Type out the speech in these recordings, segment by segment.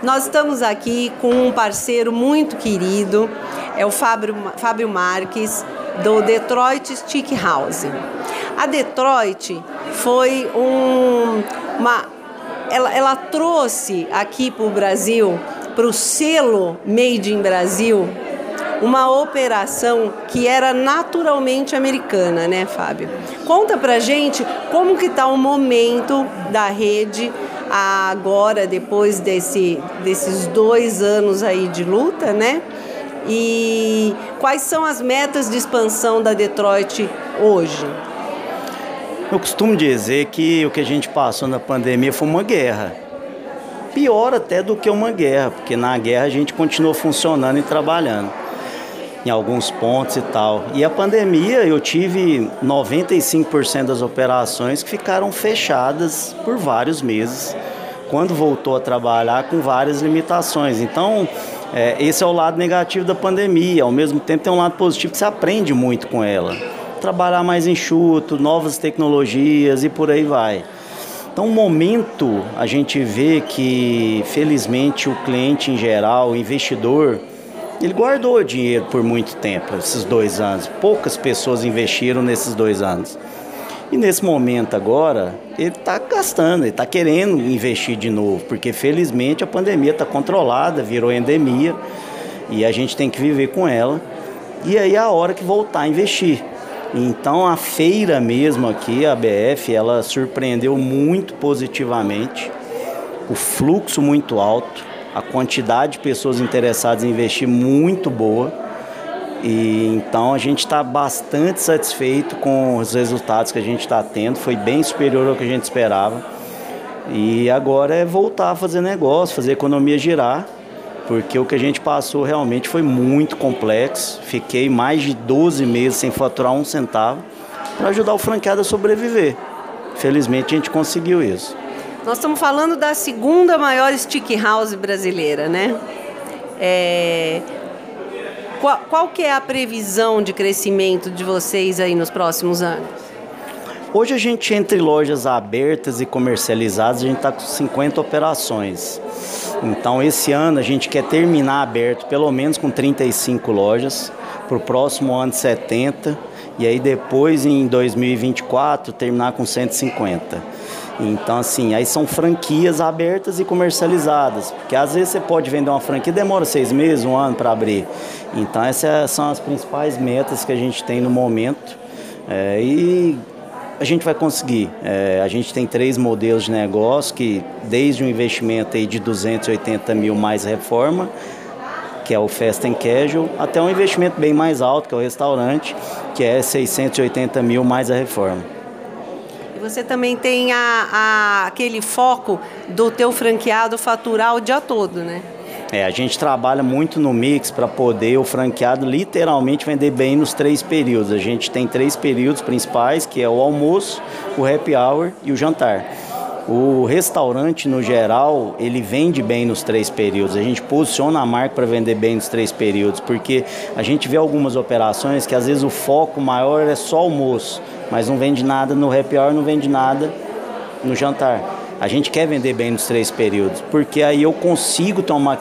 Nós estamos aqui com um parceiro muito querido, é o Fábio, Fábio Marques, do Detroit Stick House. A Detroit foi um, uma. Ela, ela trouxe aqui para o Brasil, para o selo Made in Brasil, uma operação que era naturalmente americana, né, Fábio? Conta pra gente como que está o momento da rede agora, depois desse, desses dois anos aí de luta, né? E quais são as metas de expansão da Detroit hoje? Eu costumo dizer que o que a gente passou na pandemia foi uma guerra. Pior até do que uma guerra, porque na guerra a gente continuou funcionando e trabalhando em alguns pontos e tal. E a pandemia, eu tive 95% das operações que ficaram fechadas por vários meses, quando voltou a trabalhar com várias limitações. Então, é, esse é o lado negativo da pandemia. Ao mesmo tempo, tem um lado positivo que você aprende muito com ela. Trabalhar mais enxuto, novas tecnologias e por aí vai. Então, um momento a gente vê que, felizmente, o cliente em geral, o investidor, ele guardou dinheiro por muito tempo, esses dois anos. Poucas pessoas investiram nesses dois anos. E nesse momento agora, ele está gastando, ele está querendo investir de novo, porque felizmente a pandemia está controlada, virou endemia e a gente tem que viver com ela. E aí é a hora que voltar a investir. Então a feira mesmo aqui, a BF, ela surpreendeu muito positivamente, o fluxo muito alto a quantidade de pessoas interessadas em investir muito boa. E então a gente está bastante satisfeito com os resultados que a gente está tendo, foi bem superior ao que a gente esperava. E agora é voltar a fazer negócio, fazer a economia girar, porque o que a gente passou realmente foi muito complexo. Fiquei mais de 12 meses sem faturar um centavo para ajudar o franqueado a sobreviver. Felizmente a gente conseguiu isso. Nós estamos falando da segunda maior stick house brasileira, né? É... Qual, qual que é a previsão de crescimento de vocês aí nos próximos anos? Hoje a gente, entre lojas abertas e comercializadas, a gente está com 50 operações. Então, esse ano a gente quer terminar aberto pelo menos com 35 lojas, para o próximo ano 70, e aí depois, em 2024, terminar com 150. Então, assim, aí são franquias abertas e comercializadas. Porque às vezes você pode vender uma franquia demora seis meses, um ano para abrir. Então, essas são as principais metas que a gente tem no momento. É, e a gente vai conseguir. É, a gente tem três modelos de negócio que, desde um investimento aí de 280 mil mais reforma, que é o Fast and Casual, até um investimento bem mais alto, que é o restaurante, que é 680 mil mais a reforma. E você também tem a, a, aquele foco do teu franqueado faturar o dia todo, né? É, a gente trabalha muito no mix para poder o franqueado literalmente vender bem nos três períodos. A gente tem três períodos principais, que é o almoço, o happy hour e o jantar. O restaurante, no geral, ele vende bem nos três períodos. A gente posiciona a marca para vender bem nos três períodos, porque a gente vê algumas operações que às vezes o foco maior é só almoço, mas não vende nada no happy hour, não vende nada no jantar. A gente quer vender bem nos três períodos, porque aí eu consigo ter uma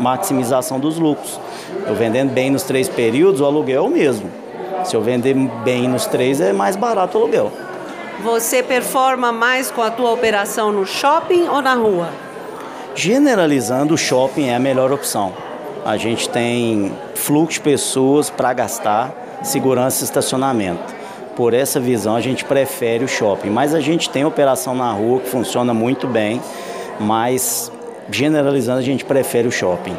maximização dos lucros. Eu vendendo bem nos três períodos, o aluguel é o mesmo. Se eu vender bem nos três, é mais barato o aluguel. Você performa mais com a tua operação no shopping ou na rua? Generalizando, o shopping é a melhor opção. A gente tem fluxo de pessoas para gastar, segurança e estacionamento. Por essa visão, a gente prefere o shopping. Mas a gente tem operação na rua que funciona muito bem, mas generalizando, a gente prefere o shopping.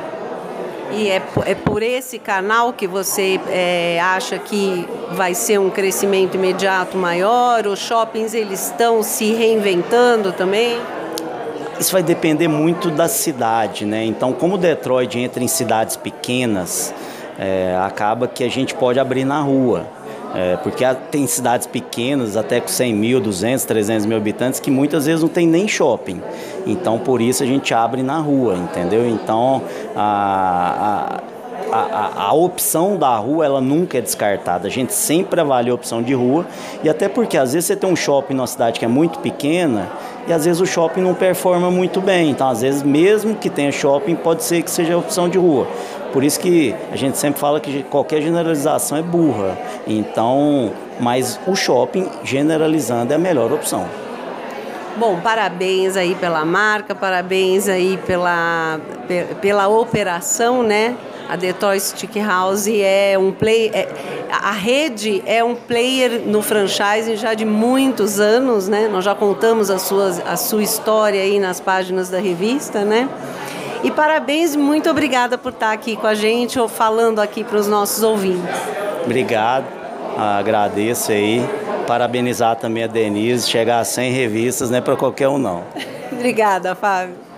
E é, é por esse canal que você é, acha que vai ser um crescimento imediato maior? Os shoppings eles estão se reinventando também? Isso vai depender muito da cidade, né? Então, como Detroit entra em cidades pequenas, é, acaba que a gente pode abrir na rua. É, porque tem cidades pequenas, até com 100 mil, 200, 300 mil habitantes, que muitas vezes não tem nem shopping. Então, por isso a gente abre na rua, entendeu? Então, a, a, a, a, a, opção da rua ela nunca é descartada. A gente sempre avalia a opção de rua e até porque às vezes você tem um shopping numa cidade que é muito pequena e às vezes o shopping não performa muito bem. Então às vezes mesmo que tenha shopping pode ser que seja a opção de rua. Por isso que a gente sempre fala que qualquer generalização é burra. Então, mas o shopping generalizando é a melhor opção. Bom, parabéns aí pela marca, parabéns aí pela, pela operação, né? A Detroit Stick House é um play, é, a rede é um player no franchising já de muitos anos, né? Nós já contamos a sua, a sua história aí nas páginas da revista, né? E parabéns, muito obrigada por estar aqui com a gente ou falando aqui para os nossos ouvintes. Obrigado, agradeço aí. Parabenizar também a Denise, chegar a 100 revistas não é para qualquer um não. obrigada, Fábio.